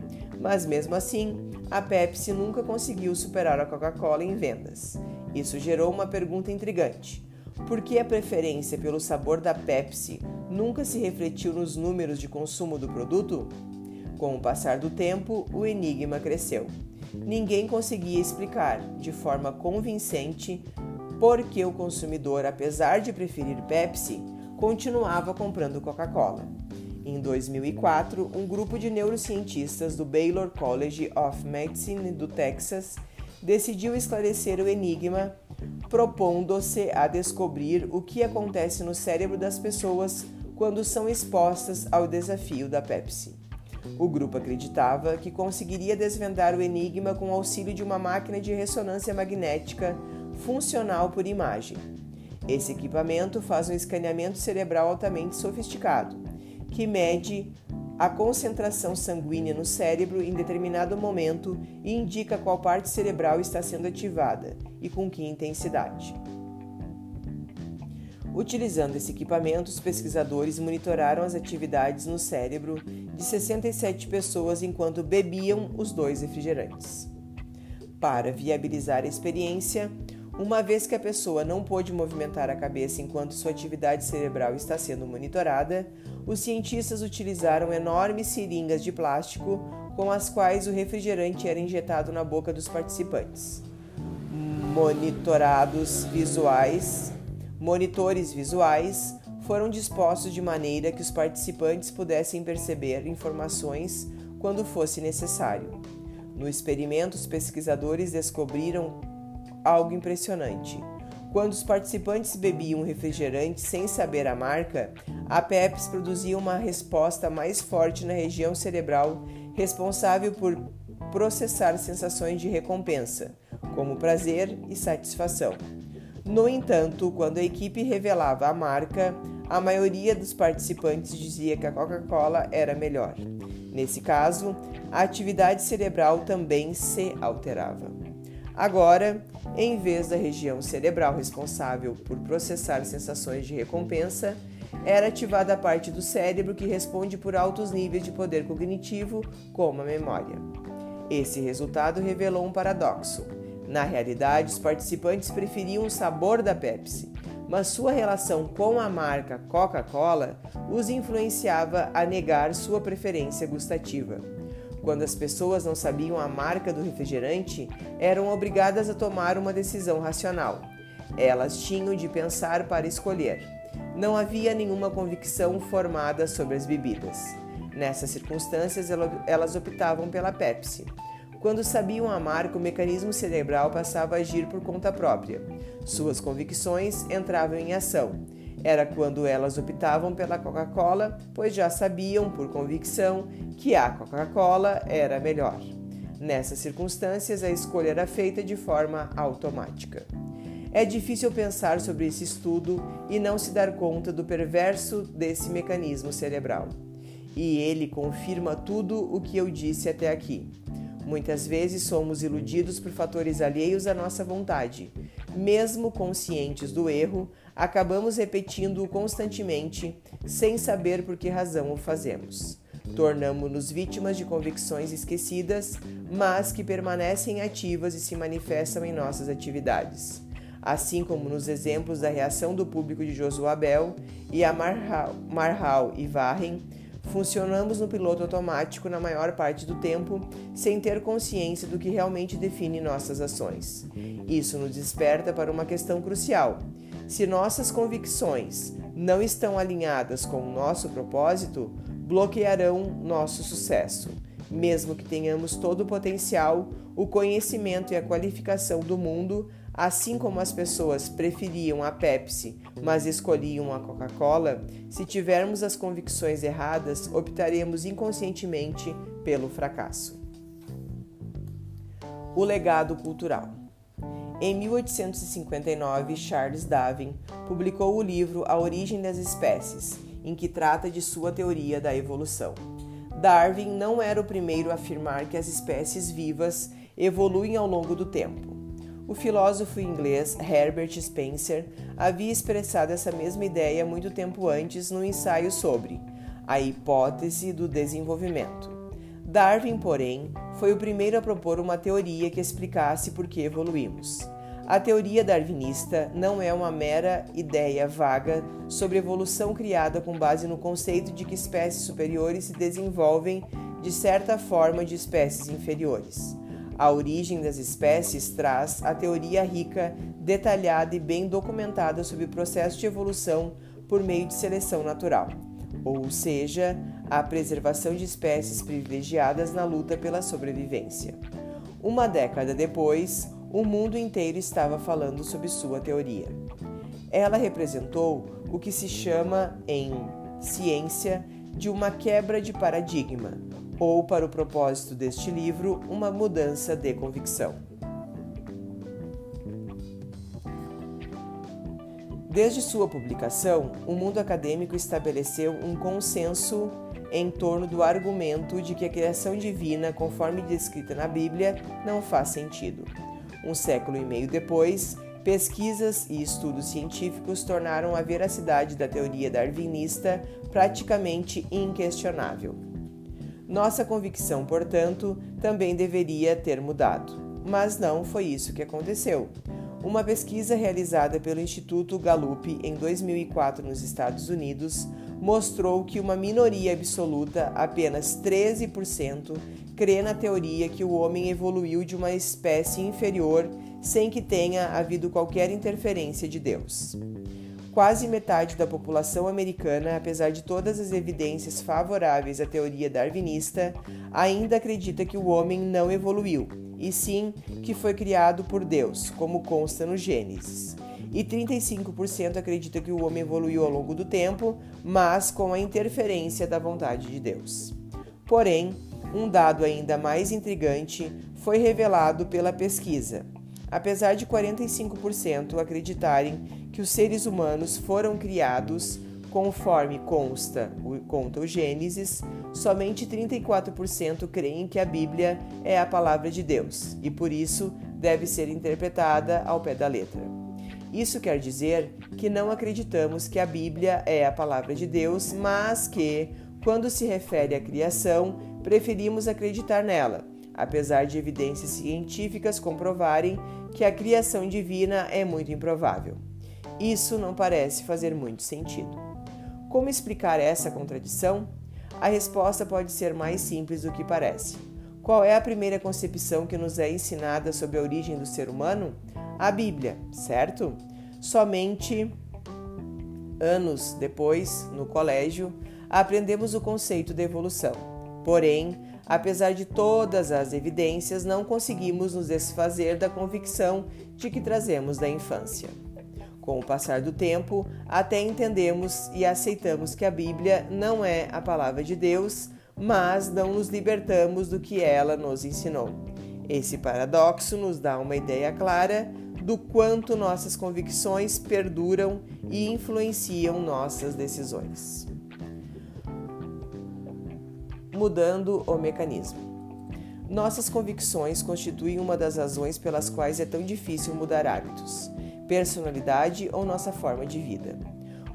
Mas mesmo assim, a Pepsi nunca conseguiu superar a Coca-Cola em vendas. Isso gerou uma pergunta intrigante: por que a preferência pelo sabor da Pepsi nunca se refletiu nos números de consumo do produto? Com o passar do tempo, o enigma cresceu. Ninguém conseguia explicar, de forma convincente, porque o consumidor, apesar de preferir Pepsi, continuava comprando Coca-Cola. Em 2004, um grupo de neurocientistas do Baylor College of Medicine do Texas decidiu esclarecer o enigma, propondo-se a descobrir o que acontece no cérebro das pessoas quando são expostas ao desafio da Pepsi. O grupo acreditava que conseguiria desvendar o enigma com o auxílio de uma máquina de ressonância magnética funcional por imagem. Esse equipamento faz um escaneamento cerebral altamente sofisticado, que mede a concentração sanguínea no cérebro em determinado momento e indica qual parte cerebral está sendo ativada e com que intensidade. Utilizando esse equipamento, os pesquisadores monitoraram as atividades no cérebro de 67 pessoas enquanto bebiam os dois refrigerantes. Para viabilizar a experiência, uma vez que a pessoa não pôde movimentar a cabeça enquanto sua atividade cerebral está sendo monitorada, os cientistas utilizaram enormes seringas de plástico com as quais o refrigerante era injetado na boca dos participantes. Monitorados visuais Monitores visuais foram dispostos de maneira que os participantes pudessem perceber informações quando fosse necessário. No experimento, os pesquisadores descobriram algo impressionante. Quando os participantes bebiam refrigerante sem saber a marca, a Pepsi produzia uma resposta mais forte na região cerebral responsável por processar sensações de recompensa, como prazer e satisfação. No entanto, quando a equipe revelava a marca, a maioria dos participantes dizia que a Coca-Cola era melhor. Nesse caso, a atividade cerebral também se alterava. Agora, em vez da região cerebral responsável por processar sensações de recompensa, era ativada a parte do cérebro que responde por altos níveis de poder cognitivo, como a memória. Esse resultado revelou um paradoxo. Na realidade, os participantes preferiam o sabor da Pepsi, mas sua relação com a marca Coca-Cola os influenciava a negar sua preferência gustativa. Quando as pessoas não sabiam a marca do refrigerante, eram obrigadas a tomar uma decisão racional. Elas tinham de pensar para escolher. Não havia nenhuma convicção formada sobre as bebidas. Nessas circunstâncias, elas optavam pela Pepsi. Quando sabiam a marca, o mecanismo cerebral passava a agir por conta própria. Suas convicções entravam em ação. Era quando elas optavam pela Coca-Cola, pois já sabiam, por convicção, que a Coca-Cola era melhor. Nessas circunstâncias, a escolha era feita de forma automática. É difícil pensar sobre esse estudo e não se dar conta do perverso desse mecanismo cerebral. E ele confirma tudo o que eu disse até aqui. Muitas vezes somos iludidos por fatores alheios à nossa vontade. Mesmo conscientes do erro, acabamos repetindo-o constantemente, sem saber por que razão o fazemos. Tornamos-nos vítimas de convicções esquecidas, mas que permanecem ativas e se manifestam em nossas atividades. Assim como nos exemplos da reação do público de Josuabel e a Marhal e Varren, Funcionamos no piloto automático na maior parte do tempo, sem ter consciência do que realmente define nossas ações. Isso nos desperta para uma questão crucial. Se nossas convicções não estão alinhadas com o nosso propósito, bloquearão nosso sucesso. Mesmo que tenhamos todo o potencial, o conhecimento e a qualificação do mundo, Assim como as pessoas preferiam a Pepsi, mas escolhiam a Coca-Cola, se tivermos as convicções erradas, optaremos inconscientemente pelo fracasso. O legado cultural. Em 1859, Charles Darwin publicou o livro A Origem das Espécies, em que trata de sua teoria da evolução. Darwin não era o primeiro a afirmar que as espécies vivas evoluem ao longo do tempo. O filósofo inglês Herbert Spencer havia expressado essa mesma ideia muito tempo antes no ensaio sobre a hipótese do desenvolvimento. Darwin, porém, foi o primeiro a propor uma teoria que explicasse por que evoluímos. A teoria darwinista não é uma mera ideia vaga sobre evolução criada com base no conceito de que espécies superiores se desenvolvem de certa forma de espécies inferiores. A origem das espécies traz a teoria rica, detalhada e bem documentada sobre o processo de evolução por meio de seleção natural, ou seja, a preservação de espécies privilegiadas na luta pela sobrevivência. Uma década depois, o mundo inteiro estava falando sobre sua teoria. Ela representou o que se chama em ciência de uma quebra de paradigma, ou, para o propósito deste livro, uma mudança de convicção. Desde sua publicação, o mundo acadêmico estabeleceu um consenso em torno do argumento de que a criação divina, conforme descrita na Bíblia, não faz sentido. Um século e meio depois, Pesquisas e estudos científicos tornaram a veracidade da teoria darwinista praticamente inquestionável. Nossa convicção, portanto, também deveria ter mudado. Mas não foi isso que aconteceu. Uma pesquisa realizada pelo Instituto Gallup em 2004 nos Estados Unidos mostrou que uma minoria absoluta, apenas 13%, crê na teoria que o homem evoluiu de uma espécie inferior sem que tenha havido qualquer interferência de Deus. Quase metade da população americana, apesar de todas as evidências favoráveis à teoria darwinista, ainda acredita que o homem não evoluiu, e sim que foi criado por Deus, como consta no Gênesis e 35% acredita que o homem evoluiu ao longo do tempo, mas com a interferência da vontade de Deus. Porém, um dado ainda mais intrigante foi revelado pela pesquisa. Apesar de 45% acreditarem que os seres humanos foram criados conforme consta, conta o Gênesis, somente 34% creem que a Bíblia é a palavra de Deus e por isso deve ser interpretada ao pé da letra. Isso quer dizer que não acreditamos que a Bíblia é a palavra de Deus, mas que, quando se refere à criação, preferimos acreditar nela, apesar de evidências científicas comprovarem que a criação divina é muito improvável. Isso não parece fazer muito sentido. Como explicar essa contradição? A resposta pode ser mais simples do que parece. Qual é a primeira concepção que nos é ensinada sobre a origem do ser humano? a Bíblia, certo? Somente anos depois, no colégio, aprendemos o conceito de evolução. Porém, apesar de todas as evidências, não conseguimos nos desfazer da convicção de que trazemos da infância. Com o passar do tempo, até entendemos e aceitamos que a Bíblia não é a palavra de Deus, mas não nos libertamos do que ela nos ensinou. Esse paradoxo nos dá uma ideia clara do quanto nossas convicções perduram e influenciam nossas decisões. Mudando o mecanismo. Nossas convicções constituem uma das razões pelas quais é tão difícil mudar hábitos, personalidade ou nossa forma de vida.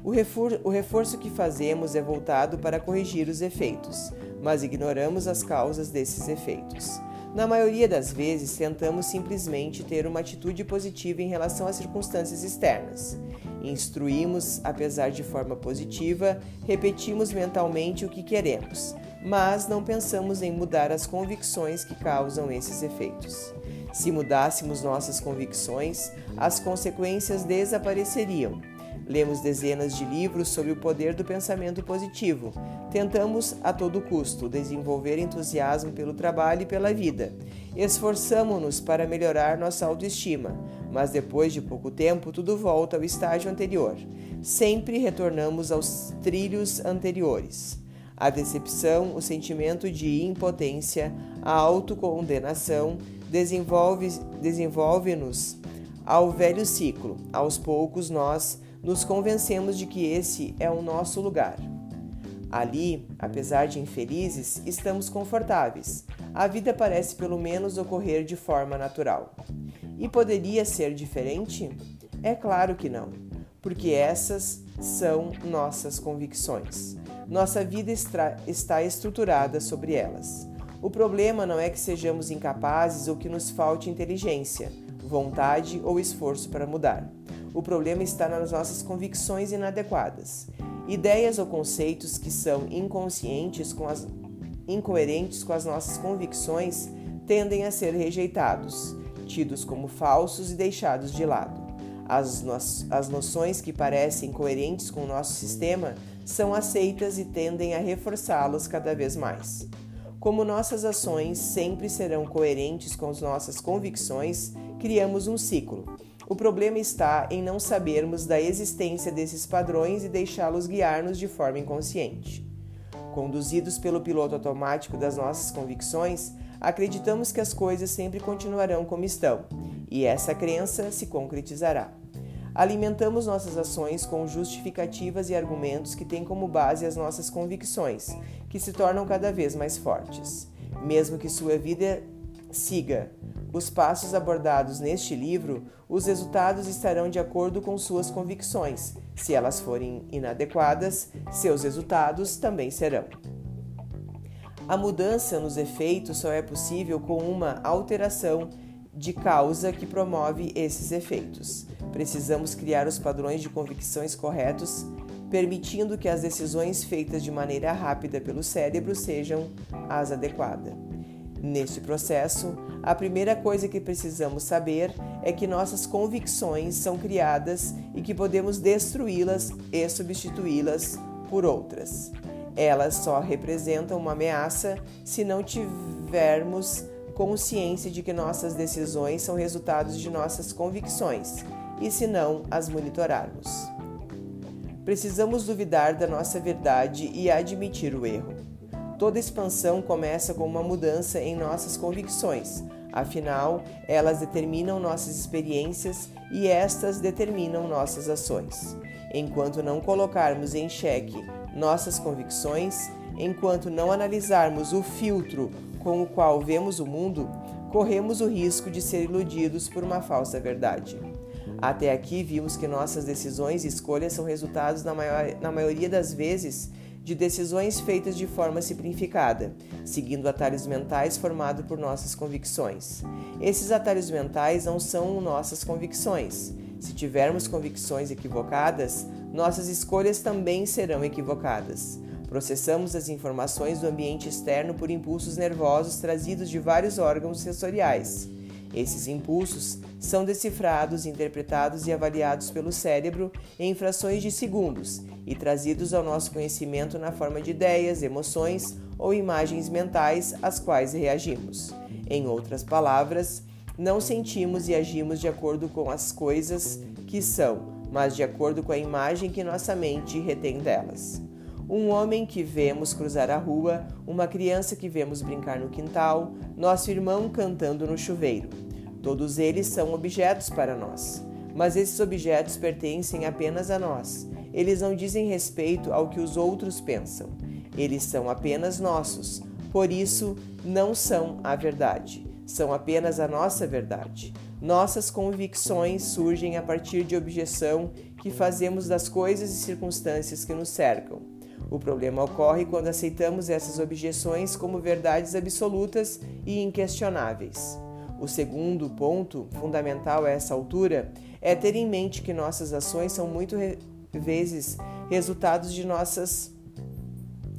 O, refor o reforço que fazemos é voltado para corrigir os efeitos, mas ignoramos as causas desses efeitos. Na maioria das vezes, tentamos simplesmente ter uma atitude positiva em relação às circunstâncias externas. Instruímos, apesar de forma positiva, repetimos mentalmente o que queremos, mas não pensamos em mudar as convicções que causam esses efeitos. Se mudássemos nossas convicções, as consequências desapareceriam Lemos dezenas de livros sobre o poder do pensamento positivo. Tentamos, a todo custo, desenvolver entusiasmo pelo trabalho e pela vida. Esforçamo-nos para melhorar nossa autoestima, mas depois de pouco tempo tudo volta ao estágio anterior. Sempre retornamos aos trilhos anteriores. A decepção, o sentimento de impotência, a autocondenação desenvolve-nos desenvolve ao velho ciclo. Aos poucos nós nos convencemos de que esse é o nosso lugar. Ali, apesar de infelizes, estamos confortáveis. A vida parece pelo menos ocorrer de forma natural. E poderia ser diferente? É claro que não, porque essas são nossas convicções. Nossa vida está estruturada sobre elas. O problema não é que sejamos incapazes ou que nos falte inteligência, vontade ou esforço para mudar. O problema está nas nossas convicções inadequadas, ideias ou conceitos que são inconscientes com as incoerentes com as nossas convicções tendem a ser rejeitados, tidos como falsos e deixados de lado. As, no as noções que parecem coerentes com o nosso sistema são aceitas e tendem a reforçá-los cada vez mais. Como nossas ações sempre serão coerentes com as nossas convicções, criamos um ciclo o problema está em não sabermos da existência desses padrões e deixá-los guiar-nos de forma inconsciente. Conduzidos pelo piloto automático das nossas convicções, acreditamos que as coisas sempre continuarão como estão, e essa crença se concretizará. Alimentamos nossas ações com justificativas e argumentos que têm como base as nossas convicções, que se tornam cada vez mais fortes. Mesmo que sua vida Siga os passos abordados neste livro, os resultados estarão de acordo com suas convicções. Se elas forem inadequadas, seus resultados também serão. A mudança nos efeitos só é possível com uma alteração de causa que promove esses efeitos. Precisamos criar os padrões de convicções corretos, permitindo que as decisões feitas de maneira rápida pelo cérebro sejam as adequadas. Neste processo, a primeira coisa que precisamos saber é que nossas convicções são criadas e que podemos destruí-las e substituí-las por outras. Elas só representam uma ameaça se não tivermos consciência de que nossas decisões são resultados de nossas convicções e se não as monitorarmos. Precisamos duvidar da nossa verdade e admitir o erro. Toda expansão começa com uma mudança em nossas convicções, afinal, elas determinam nossas experiências e estas determinam nossas ações. Enquanto não colocarmos em xeque nossas convicções, enquanto não analisarmos o filtro com o qual vemos o mundo, corremos o risco de ser iludidos por uma falsa verdade. Até aqui vimos que nossas decisões e escolhas são resultados, na, maior, na maioria das vezes, de decisões feitas de forma simplificada, seguindo atalhos mentais formados por nossas convicções. Esses atalhos mentais não são nossas convicções. Se tivermos convicções equivocadas, nossas escolhas também serão equivocadas. Processamos as informações do ambiente externo por impulsos nervosos trazidos de vários órgãos sensoriais. Esses impulsos são decifrados, interpretados e avaliados pelo cérebro em frações de segundos e trazidos ao nosso conhecimento na forma de ideias, emoções ou imagens mentais às quais reagimos. Em outras palavras, não sentimos e agimos de acordo com as coisas que são, mas de acordo com a imagem que nossa mente retém delas um homem que vemos cruzar a rua, uma criança que vemos brincar no quintal, nosso irmão cantando no chuveiro. Todos eles são objetos para nós, mas esses objetos pertencem apenas a nós. Eles não dizem respeito ao que os outros pensam. Eles são apenas nossos, por isso não são a verdade, são apenas a nossa verdade. Nossas convicções surgem a partir de objeção que fazemos das coisas e circunstâncias que nos cercam. O problema ocorre quando aceitamos essas objeções como verdades absolutas e inquestionáveis. O segundo ponto fundamental a essa altura é ter em mente que nossas ações são muito vezes resultados de nossas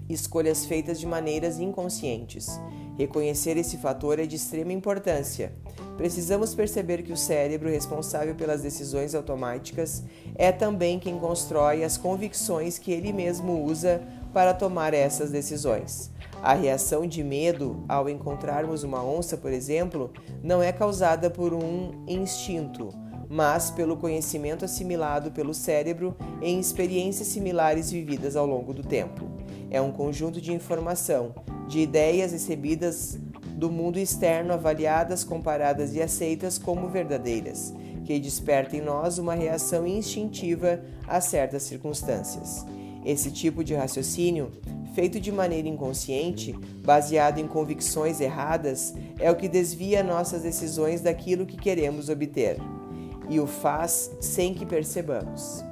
escolhas feitas de maneiras inconscientes. Reconhecer esse fator é de extrema importância. Precisamos perceber que o cérebro responsável pelas decisões automáticas é também quem constrói as convicções que ele mesmo usa para tomar essas decisões. A reação de medo ao encontrarmos uma onça, por exemplo, não é causada por um instinto, mas pelo conhecimento assimilado pelo cérebro em experiências similares vividas ao longo do tempo. É um conjunto de informação, de ideias recebidas do mundo externo avaliadas, comparadas e aceitas como verdadeiras, que desperta em nós uma reação instintiva a certas circunstâncias. Esse tipo de raciocínio, feito de maneira inconsciente, baseado em convicções erradas, é o que desvia nossas decisões daquilo que queremos obter e o faz sem que percebamos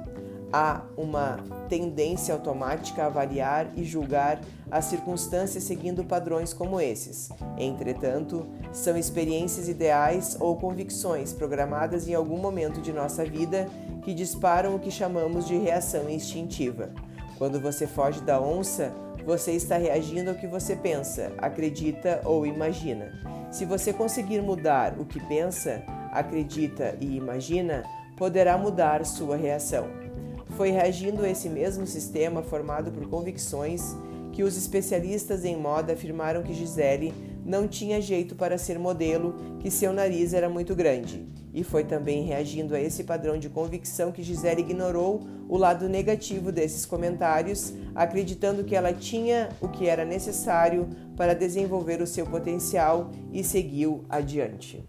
há uma tendência automática a avaliar e julgar as circunstâncias seguindo padrões como esses. Entretanto, são experiências ideais ou convicções programadas em algum momento de nossa vida que disparam o que chamamos de reação instintiva. Quando você foge da onça, você está reagindo ao que você pensa, acredita ou imagina. Se você conseguir mudar o que pensa, acredita e imagina, poderá mudar sua reação. Foi reagindo a esse mesmo sistema formado por convicções que os especialistas em moda afirmaram que Gisele não tinha jeito para ser modelo, que seu nariz era muito grande. E foi também reagindo a esse padrão de convicção que Gisele ignorou o lado negativo desses comentários, acreditando que ela tinha o que era necessário para desenvolver o seu potencial e seguiu adiante.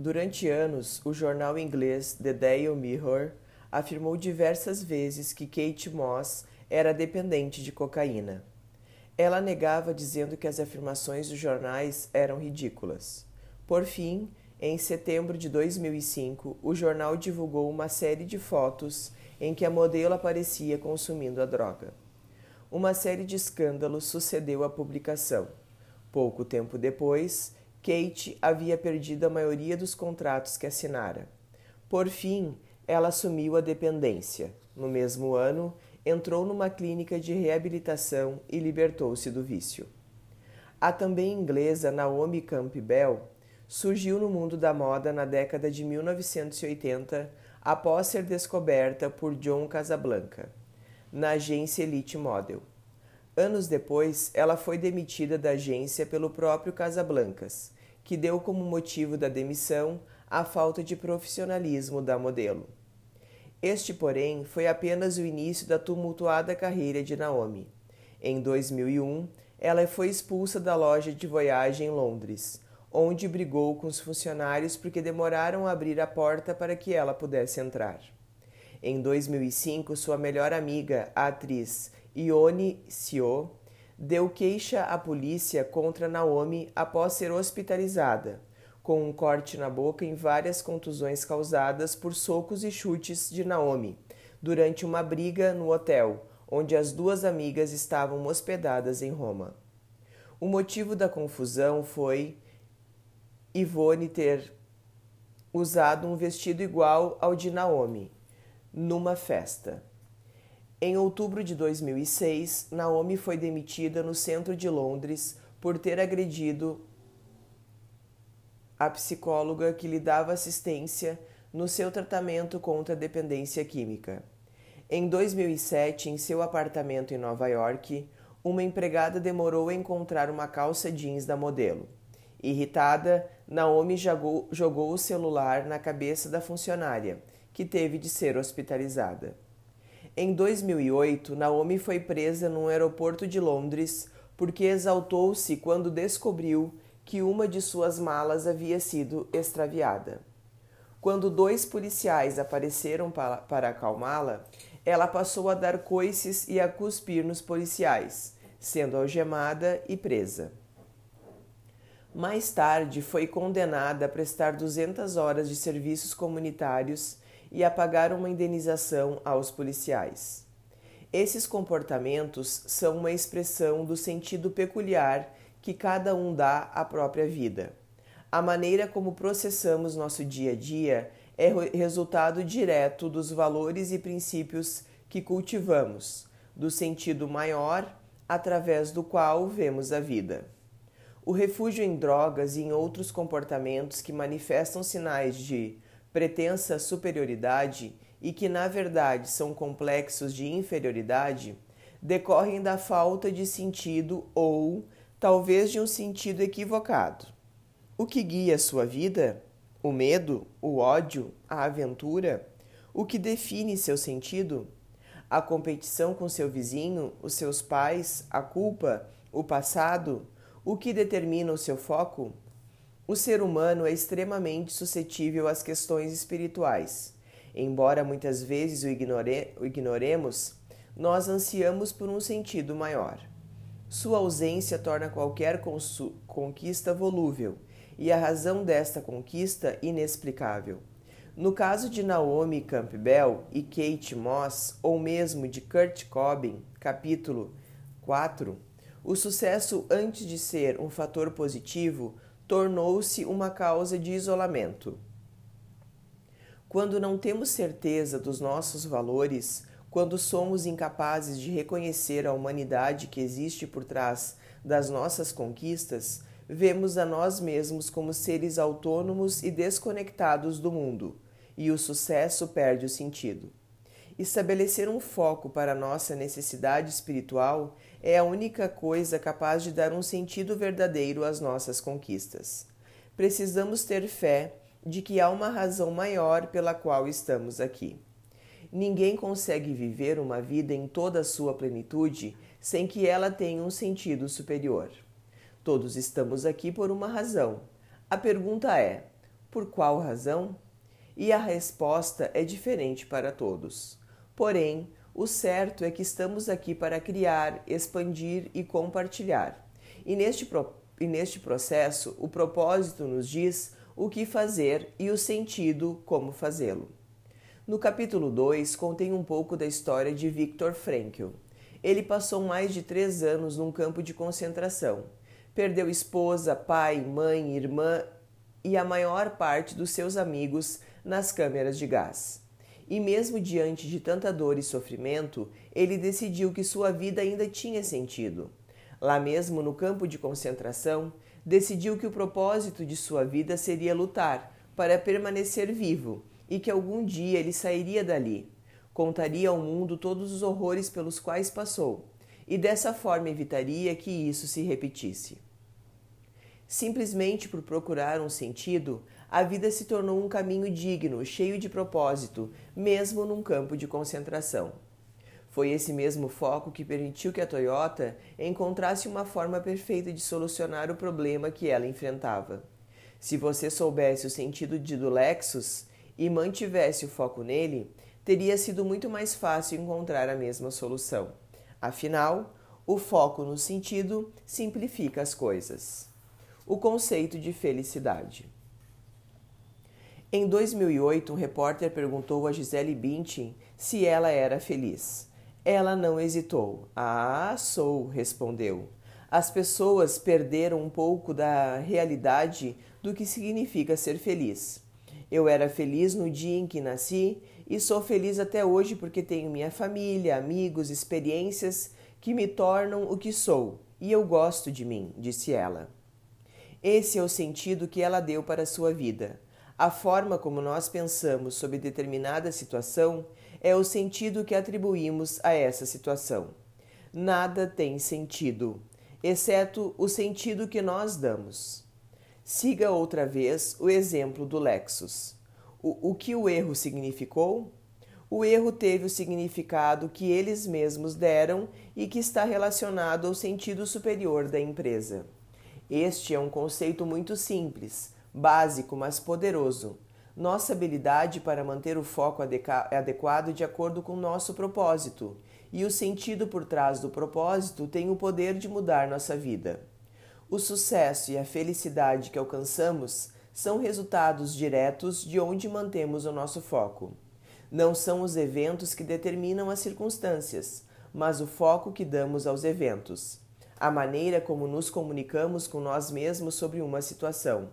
Durante anos, o jornal inglês The Daily Mirror afirmou diversas vezes que Kate Moss era dependente de cocaína. Ela negava dizendo que as afirmações dos jornais eram ridículas. Por fim, em setembro de 2005, o jornal divulgou uma série de fotos em que a modelo aparecia consumindo a droga. Uma série de escândalos sucedeu à publicação. Pouco tempo depois, Kate havia perdido a maioria dos contratos que assinara. Por fim, ela assumiu a dependência. No mesmo ano, entrou numa clínica de reabilitação e libertou-se do vício. A também inglesa Naomi Campbell surgiu no mundo da moda na década de 1980 após ser descoberta por John Casablanca, na agência Elite Model. Anos depois, ela foi demitida da agência pelo próprio Casablancas, que deu como motivo da demissão a falta de profissionalismo da modelo. Este, porém, foi apenas o início da tumultuada carreira de Naomi. Em 2001, ela foi expulsa da loja de Voyage em Londres, onde brigou com os funcionários porque demoraram a abrir a porta para que ela pudesse entrar. Em 2005, sua melhor amiga, a atriz Ione Sio, deu queixa à polícia contra Naomi após ser hospitalizada com um corte na boca e várias contusões causadas por socos e chutes de Naomi durante uma briga no hotel onde as duas amigas estavam hospedadas em Roma. O motivo da confusão foi Ivone ter usado um vestido igual ao de Naomi numa festa. Em outubro de 2006, Naomi foi demitida no centro de Londres por ter agredido a psicóloga que lhe dava assistência no seu tratamento contra a dependência química. Em 2007, em seu apartamento em Nova York, uma empregada demorou a encontrar uma calça jeans da modelo. Irritada, Naomi jogou, jogou o celular na cabeça da funcionária, que teve de ser hospitalizada. Em 2008, Naomi foi presa num aeroporto de Londres porque exaltou-se quando descobriu que uma de suas malas havia sido extraviada. Quando dois policiais apareceram para, para acalmá-la, ela passou a dar coices e a cuspir nos policiais, sendo algemada e presa. Mais tarde, foi condenada a prestar 200 horas de serviços comunitários e a pagar uma indenização aos policiais. Esses comportamentos são uma expressão do sentido peculiar que cada um dá à própria vida. A maneira como processamos nosso dia a dia é resultado direto dos valores e princípios que cultivamos, do sentido maior através do qual vemos a vida. O refúgio em drogas e em outros comportamentos que manifestam sinais de pretensa superioridade e que, na verdade, são complexos de inferioridade, decorrem da falta de sentido ou talvez de um sentido equivocado. O que guia sua vida? O medo, o ódio, a aventura? O que define seu sentido? A competição com seu vizinho, os seus pais, a culpa, o passado? O que determina o seu foco? O ser humano é extremamente suscetível às questões espirituais. Embora muitas vezes o, ignore o ignoremos, nós ansiamos por um sentido maior. Sua ausência torna qualquer conquista volúvel e a razão desta conquista inexplicável. No caso de Naomi Campbell e Kate Moss, ou mesmo de Kurt Cobain, capítulo 4, o sucesso, antes de ser um fator positivo, tornou-se uma causa de isolamento. Quando não temos certeza dos nossos valores, quando somos incapazes de reconhecer a humanidade que existe por trás das nossas conquistas, vemos a nós mesmos como seres autônomos e desconectados do mundo, e o sucesso perde o sentido. Estabelecer um foco para nossa necessidade espiritual é a única coisa capaz de dar um sentido verdadeiro às nossas conquistas. Precisamos ter fé de que há uma razão maior pela qual estamos aqui. Ninguém consegue viver uma vida em toda a sua plenitude sem que ela tenha um sentido superior. Todos estamos aqui por uma razão. A pergunta é: por qual razão? e a resposta é diferente para todos. Porém, o certo é que estamos aqui para criar, expandir e compartilhar. E neste, e neste processo, o propósito nos diz o que fazer e o sentido como fazê-lo. No capítulo 2, contém um pouco da história de Viktor Frankl. Ele passou mais de três anos num campo de concentração. Perdeu esposa, pai, mãe, irmã e a maior parte dos seus amigos nas câmeras de gás. E mesmo diante de tanta dor e sofrimento, ele decidiu que sua vida ainda tinha sentido. Lá mesmo no campo de concentração, decidiu que o propósito de sua vida seria lutar para permanecer vivo e que algum dia ele sairia dali. Contaria ao mundo todos os horrores pelos quais passou e dessa forma evitaria que isso se repetisse. Simplesmente por procurar um sentido, a vida se tornou um caminho digno, cheio de propósito, mesmo num campo de concentração. Foi esse mesmo foco que permitiu que a Toyota encontrasse uma forma perfeita de solucionar o problema que ela enfrentava. Se você soubesse o sentido de do Lexus e mantivesse o foco nele, teria sido muito mais fácil encontrar a mesma solução. Afinal, o foco no sentido simplifica as coisas. O conceito de felicidade. Em 2008, um repórter perguntou a Gisele Bündchen se ela era feliz. Ela não hesitou. Ah, sou, respondeu. As pessoas perderam um pouco da realidade do que significa ser feliz. Eu era feliz no dia em que nasci e sou feliz até hoje porque tenho minha família, amigos, experiências que me tornam o que sou e eu gosto de mim, disse ela. Esse é o sentido que ela deu para a sua vida. A forma como nós pensamos sobre determinada situação é o sentido que atribuímos a essa situação. Nada tem sentido, exceto o sentido que nós damos. Siga outra vez o exemplo do Lexus. O, o que o erro significou? O erro teve o significado que eles mesmos deram e que está relacionado ao sentido superior da empresa. Este é um conceito muito simples, básico, mas poderoso nossa habilidade para manter o foco adequado de acordo com nosso propósito, e o sentido por trás do propósito tem o poder de mudar nossa vida. O sucesso e a felicidade que alcançamos são resultados diretos de onde mantemos o nosso foco. Não são os eventos que determinam as circunstâncias, mas o foco que damos aos eventos, a maneira como nos comunicamos com nós mesmos sobre uma situação.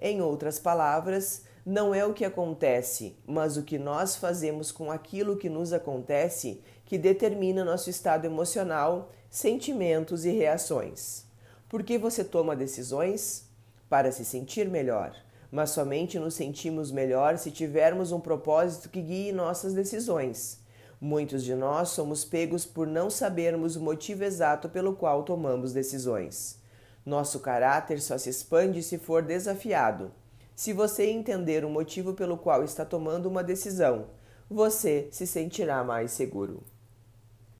Em outras palavras, não é o que acontece, mas o que nós fazemos com aquilo que nos acontece que determina nosso estado emocional, sentimentos e reações. Por que você toma decisões? Para se sentir melhor, mas somente nos sentimos melhor se tivermos um propósito que guie nossas decisões. Muitos de nós somos pegos por não sabermos o motivo exato pelo qual tomamos decisões. Nosso caráter só se expande se for desafiado. Se você entender o motivo pelo qual está tomando uma decisão, você se sentirá mais seguro.